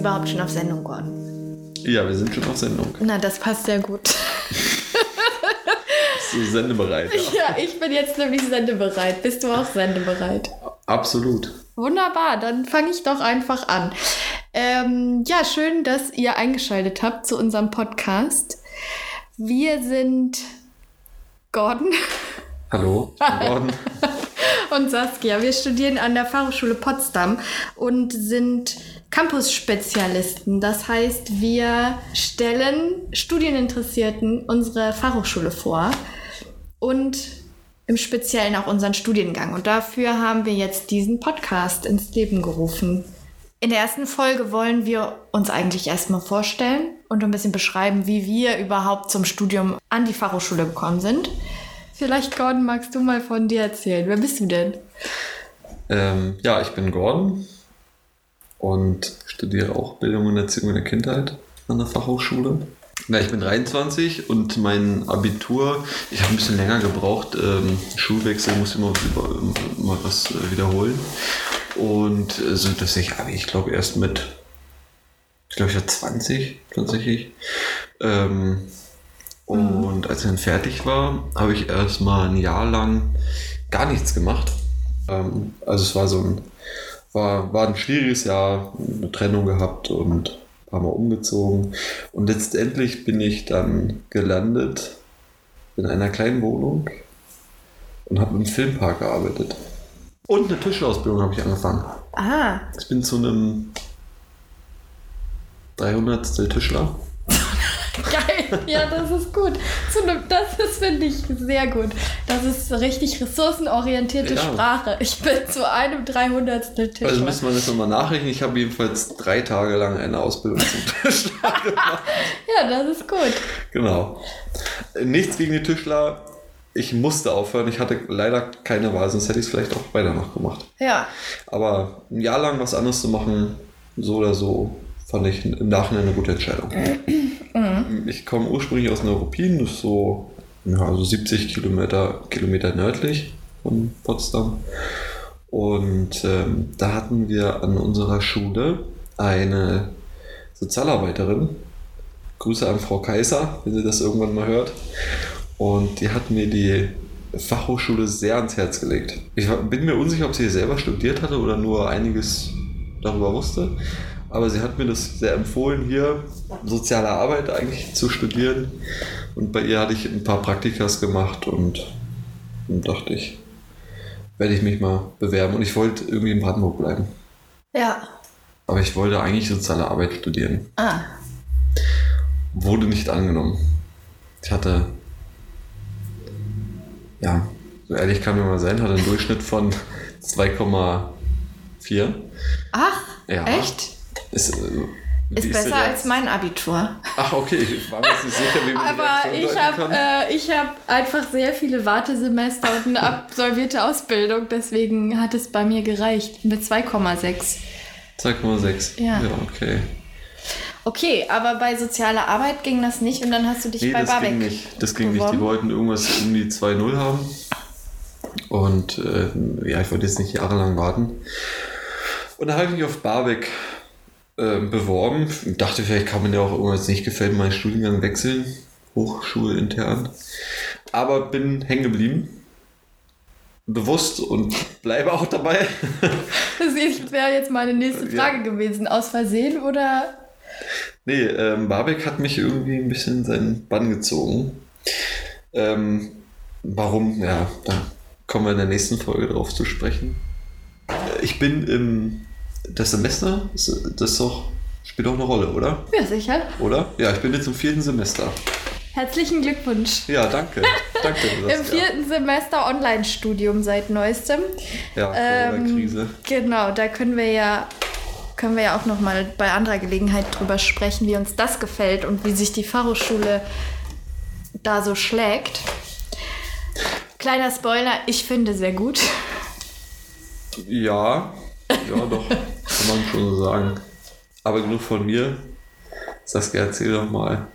überhaupt schon auf Sendung, Gordon? Ja, wir sind schon auf Sendung. Na, das passt sehr gut. So sendebereit. Ja, ich bin jetzt nämlich sendebereit. Bist du auch sendebereit? Absolut. Wunderbar, dann fange ich doch einfach an. Ähm, ja, schön, dass ihr eingeschaltet habt zu unserem Podcast. Wir sind Gordon Hallo, Gordon. Und Saskia. Wir studieren an der Fachhochschule Potsdam und sind Campus-Spezialisten. Das heißt, wir stellen Studieninteressierten unsere Fachhochschule vor und im Speziellen auch unseren Studiengang. Und dafür haben wir jetzt diesen Podcast ins Leben gerufen. In der ersten Folge wollen wir uns eigentlich erstmal vorstellen und ein bisschen beschreiben, wie wir überhaupt zum Studium an die Fachhochschule gekommen sind. Vielleicht, Gordon, magst du mal von dir erzählen? Wer bist du denn? Ähm, ja, ich bin Gordon und studiere auch Bildung und Erziehung in der Kindheit an der Fachhochschule. Ja, ich bin 23 und mein Abitur, ich habe ein bisschen länger gebraucht, ähm, Schulwechsel, muss immer, immer was äh, wiederholen. Und äh, so, dass ich, ich glaube, erst mit, ich glaube, ich war 20 tatsächlich. Ähm, und als ich dann fertig war, habe ich erstmal ein Jahr lang gar nichts gemacht. Ähm, also es war so ein, war, war ein schwieriges Jahr, eine Trennung gehabt und ein paar Mal umgezogen. Und letztendlich bin ich dann gelandet in einer kleinen Wohnung und habe im Filmpark gearbeitet. Und eine Tischlerausbildung habe ich angefangen. Ah, Ich bin zu einem 300. Tischler. geil. Ja, das ist gut. Das ist, finde ich, sehr gut. Das ist richtig ressourcenorientierte Ja. Sprache. Ich bin zu einem 300. Tischler. Also müssen wir das nochmal nachrechnen. Ich habe jedenfalls drei Tage lang eine Ausbildung zum Tischler gemacht. ja, das ist gut. Genau. Nichts gegen die Tischler. Ich musste aufhören. Ich hatte leider keine Wahl, sonst hätte ich es vielleicht auch weiter noch gemacht. Ja, Aber ein Jahr lang was anderes zu machen, so oder so, fand ich im Nachhinein eine gute Entscheidung. Ich komme ursprünglich aus Neuruppin, das ist so ja, also 70 Kilometer, Kilometer nördlich von Potsdam. Und ähm, da hatten wir an unserer Schule eine Sozialarbeiterin. Grüße an Frau Kaiser, wenn sie das irgendwann mal hört. Und die hat mir die Fachhochschule sehr ans Herz gelegt. Ich bin mir unsicher, ob sie selber studiert hatte oder nur einiges darüber wusste. Aber sie hat mir das sehr empfohlen, hier soziale Arbeit eigentlich zu studieren. Und bei ihr hatte ich ein paar Praktikas gemacht und dann dachte ich, werde ich mich mal bewerben. Und ich wollte irgendwie in Brandenburg bleiben. ja. Aber ich wollte eigentlich soziale Arbeit studieren. Ah, Wurde nicht angenommen. Ich hatte, ja, so ehrlich kann mir mal sein, hatte einen Durchschnitt von 2,4. ach, Ja. echt? Ist, äh, Ist der besser jetzt? als mein Abitur. Ach, okay, ich war mir nicht sicher, wie man Aber ich habe äh, ich hab einfach sehr viele Wartesemester und eine absolvierte Ausbildung. Deswegen hat es bei mir gereicht mit 2,6. 2,6. Ja. ja, okay. Okay, aber bei sozialer Arbeit ging das nicht und dann hast du dich Nee, bei das Barbeck ging nicht. Das ging nicht. Die beworben? wollten irgendwas um die 2-0 haben. Und äh, ja, ich wollte jetzt nicht jahrelang warten. Und da habe ich mich auf Barbeck äh, beworben. Ich dachte, vielleicht kann man ja auch irgendwas nicht gefällt, meinen Studiengang wechseln. Hochschulintern. Aber bin hängen geblieben. Bewusst und bleibe auch dabei. Das wäre jetzt meine nächste Ja. Frage gewesen. Aus Versehen oder? Nee, ähm, Barbeck hat mich irgendwie ein bisschen in seinen Bann gezogen. Ähm, warum? Ja, da kommen wir in der nächsten Folge drauf zu sprechen. Ich bin im das Semester, das doch, spielt auch eine Rolle, oder? Ja, sicher. Oder? Ja, ich bin jetzt im vierten Semester. Herzlichen Glückwunsch. Ja, danke. danke. Im vierten Semester Online-Studium seit neuestem. Ja, Ähm, Corona-Krise. Genau, da können wir ja können wir ja auch noch mal bei anderer Gelegenheit drüber sprechen, wie uns das gefällt und wie sich die Fachhochschule da so schlägt. Kleiner Spoiler, ich finde sehr gut. Ja, ja, doch, kann man schon so sagen. Aber genug von mir. Saskia, erzähl doch mal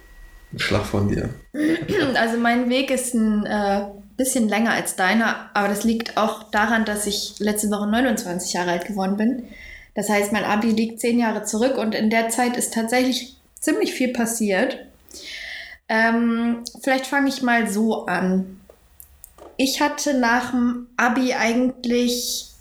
einen Schlag von dir. Also mein Weg ist ein äh, bisschen länger als deiner, aber das liegt auch daran, dass ich letzte Woche 29 Jahre alt geworden bin. Das heißt, mein Abi liegt zehn Jahre zurück und in der Zeit ist tatsächlich ziemlich viel passiert. Ähm, vielleicht fange ich mal so an. Ich hatte nach dem Abi eigentlich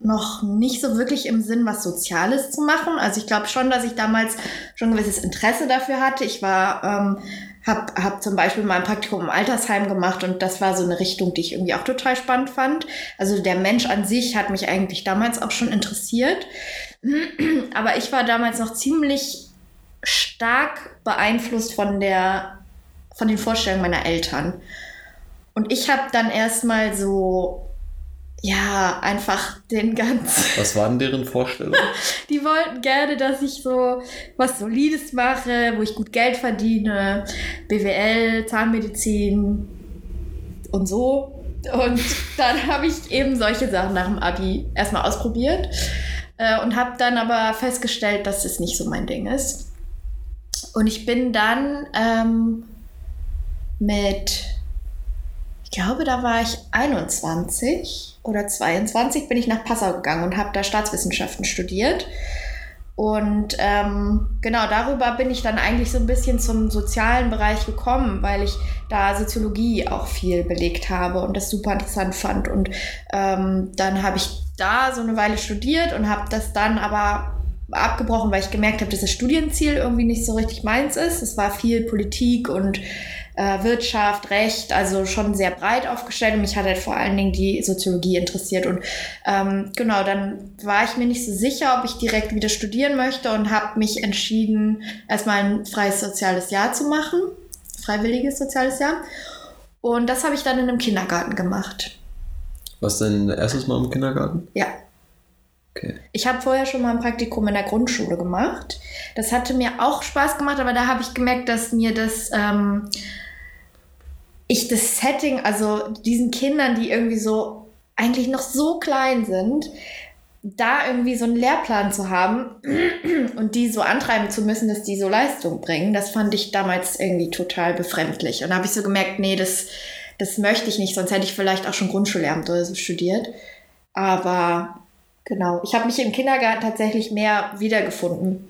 noch nicht so wirklich im Sinn, was Soziales zu machen. Also ich glaube schon, dass ich damals schon ein gewisses Interesse dafür hatte. Ich war, ähm, habe hab zum Beispiel mal ein Praktikum im Altersheim gemacht und das war so eine Richtung, die ich irgendwie auch total spannend fand. Also der Mensch an sich hat mich eigentlich damals auch schon interessiert. Aber ich war damals noch ziemlich stark beeinflusst von der, von den Vorstellungen meiner Eltern. Und ich habe dann erstmal so ja, einfach den ganz. Was waren deren Vorstellungen? Die wollten gerne, dass ich so was Solides mache, wo ich gut Geld verdiene, BWL, Zahnmedizin und so. Und dann habe ich eben solche Sachen nach dem Abi erstmal ausprobiert äh, und habe dann aber festgestellt, dass es nicht so mein Ding ist. Und ich bin dann ähm, mit, ich glaube, da war ich 21 oder 22 bin ich nach Passau gegangen und habe da Staatswissenschaften studiert. Und ähm, genau darüber bin ich dann eigentlich so ein bisschen zum sozialen Bereich gekommen, weil ich da Soziologie auch viel belegt habe und das super interessant fand. Und ähm, dann habe ich da so eine Weile studiert und habe das dann aber abgebrochen, weil ich gemerkt habe, dass das Studienziel irgendwie nicht so richtig meins ist. Es war viel Politik und äh, Wirtschaft, Recht, also schon sehr breit aufgestellt und mich hat halt vor allen Dingen die Soziologie interessiert. Und ähm, genau, dann war ich mir nicht so sicher, ob ich direkt wieder studieren möchte und habe mich entschieden, erstmal ein freies soziales Jahr zu machen, freiwilliges soziales Jahr. Und das habe ich dann in einem Kindergarten gemacht. Was denn erstes Mal im Kindergarten? Ja. Okay. Ich habe vorher schon mal ein Praktikum in der Grundschule gemacht. Das hatte mir auch Spaß gemacht, aber da habe ich gemerkt, dass mir das ähm, ich das Setting, also diesen Kindern, die irgendwie so eigentlich noch so klein sind, da irgendwie so einen Lehrplan zu haben und die so antreiben zu müssen, dass die so Leistung bringen, das fand ich damals irgendwie total befremdlich. Und da habe ich so gemerkt, nee, das, das möchte ich nicht, sonst hätte ich vielleicht auch schon Grundschullehramt oder so studiert. Aber genau, ich habe mich im Kindergarten tatsächlich mehr wiedergefunden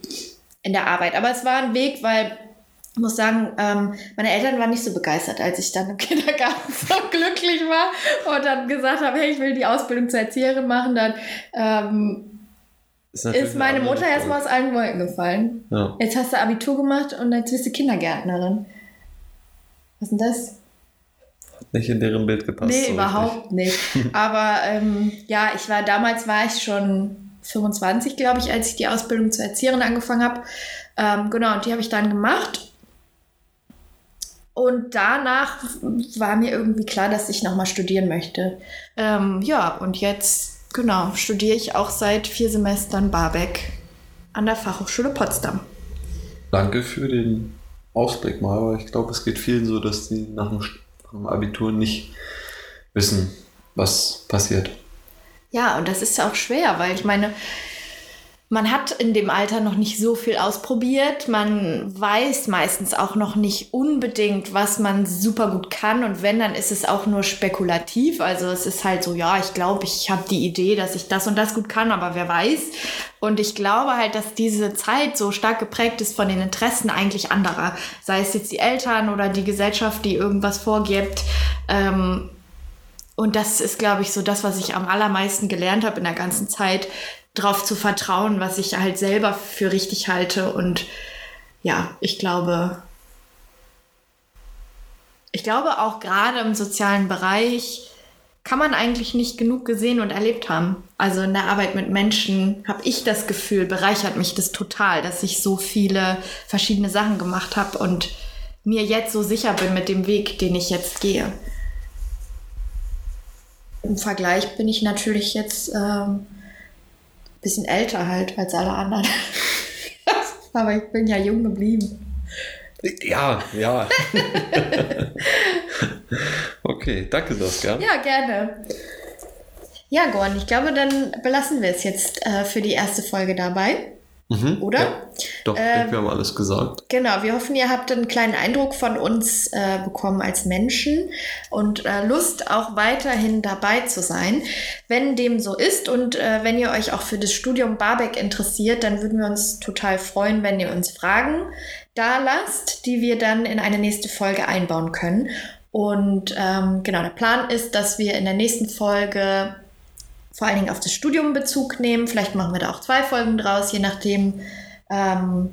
in der Arbeit. Aber es war ein Weg, weil ich muss sagen, ähm, meine Eltern waren nicht so begeistert, als ich dann im Kindergarten so glücklich war und dann gesagt habe, hey, ich will die Ausbildung zur Erzieherin machen. Dann ähm, ist, ist, meine Mutter erstmal aus allen Wolken gefallen. Ja. Jetzt hast du Abitur gemacht und jetzt bist du Kindergärtnerin. Was ist denn das? Hat nicht in deren Bild gepasst. Nee, so überhaupt richtig. nicht. Aber ähm, ja, ich war damals war ich schon 25, glaube ich, als ich die Ausbildung zur Erzieherin angefangen habe. Ähm, genau, und die habe ich dann gemacht. Und danach war mir irgendwie klar, dass ich nochmal studieren möchte. Ähm, ja, und jetzt, genau, studiere ich auch seit vier Semestern Barbeck an der Fachhochschule Potsdam. Danke für den Ausblick mal, aber ich glaube, es geht vielen so, dass die nach dem, nach dem Abitur nicht wissen, was passiert. Ja, und das ist ja auch schwer, weil ich meine, man hat in dem Alter noch nicht so viel ausprobiert. Man weiß meistens auch noch nicht unbedingt, was man super gut kann. Und wenn, dann ist es auch nur spekulativ. Also es ist halt so, ja, ich glaube, ich habe die Idee, dass ich das und das gut kann, aber wer weiß. Und ich glaube halt, dass diese Zeit so stark geprägt ist von den Interessen eigentlich anderer. Sei es jetzt die Eltern oder die Gesellschaft, die irgendwas vorgibt. Ähm, und das ist, glaube ich, so das, was ich am allermeisten gelernt habe in der ganzen Zeit, darauf zu vertrauen, was ich halt selber für richtig halte. Und ja, ich glaube, ich glaube auch gerade im sozialen Bereich kann man eigentlich nicht genug gesehen und erlebt haben. Also in der Arbeit mit Menschen habe ich das Gefühl, bereichert mich das total, dass ich so viele verschiedene Sachen gemacht habe und mir jetzt so sicher bin mit dem Weg, den ich jetzt gehe. Im Vergleich bin ich natürlich jetzt ähm, bisschen älter halt als alle anderen. Aber ich bin ja jung geblieben. Ja, ja. okay, danke Saskia. Ja, gerne. Ja, Gorn, ich glaube, dann belassen wir es jetzt äh, für die erste Folge dabei. Mhm. Oder? Ja. Doch, Ähm, wir haben alles gesagt. Genau, wir hoffen, ihr habt einen kleinen Eindruck von uns äh, bekommen als Menschen und äh, Lust auch weiterhin dabei zu sein. Wenn dem so ist und äh, wenn ihr euch auch für das Studium Barbeck interessiert, dann würden wir uns total freuen, wenn ihr uns Fragen da lasst, die wir dann in eine nächste Folge einbauen können. Und ähm, genau, der Plan ist, dass wir in der nächsten Folge vor allen Dingen auf das Studium Bezug nehmen. Vielleicht machen wir da auch zwei Folgen draus, je nachdem, ähm,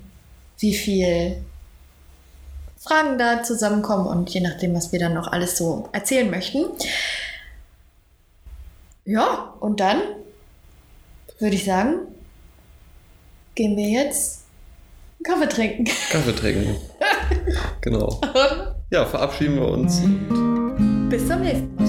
wie viel Fragen da zusammenkommen und je nachdem, was wir dann noch alles so erzählen möchten. Ja, und dann würde ich sagen, gehen wir jetzt Kaffee trinken. Kaffee trinken. genau. Ja, verabschieden wir uns. Bis zum nächsten Mal.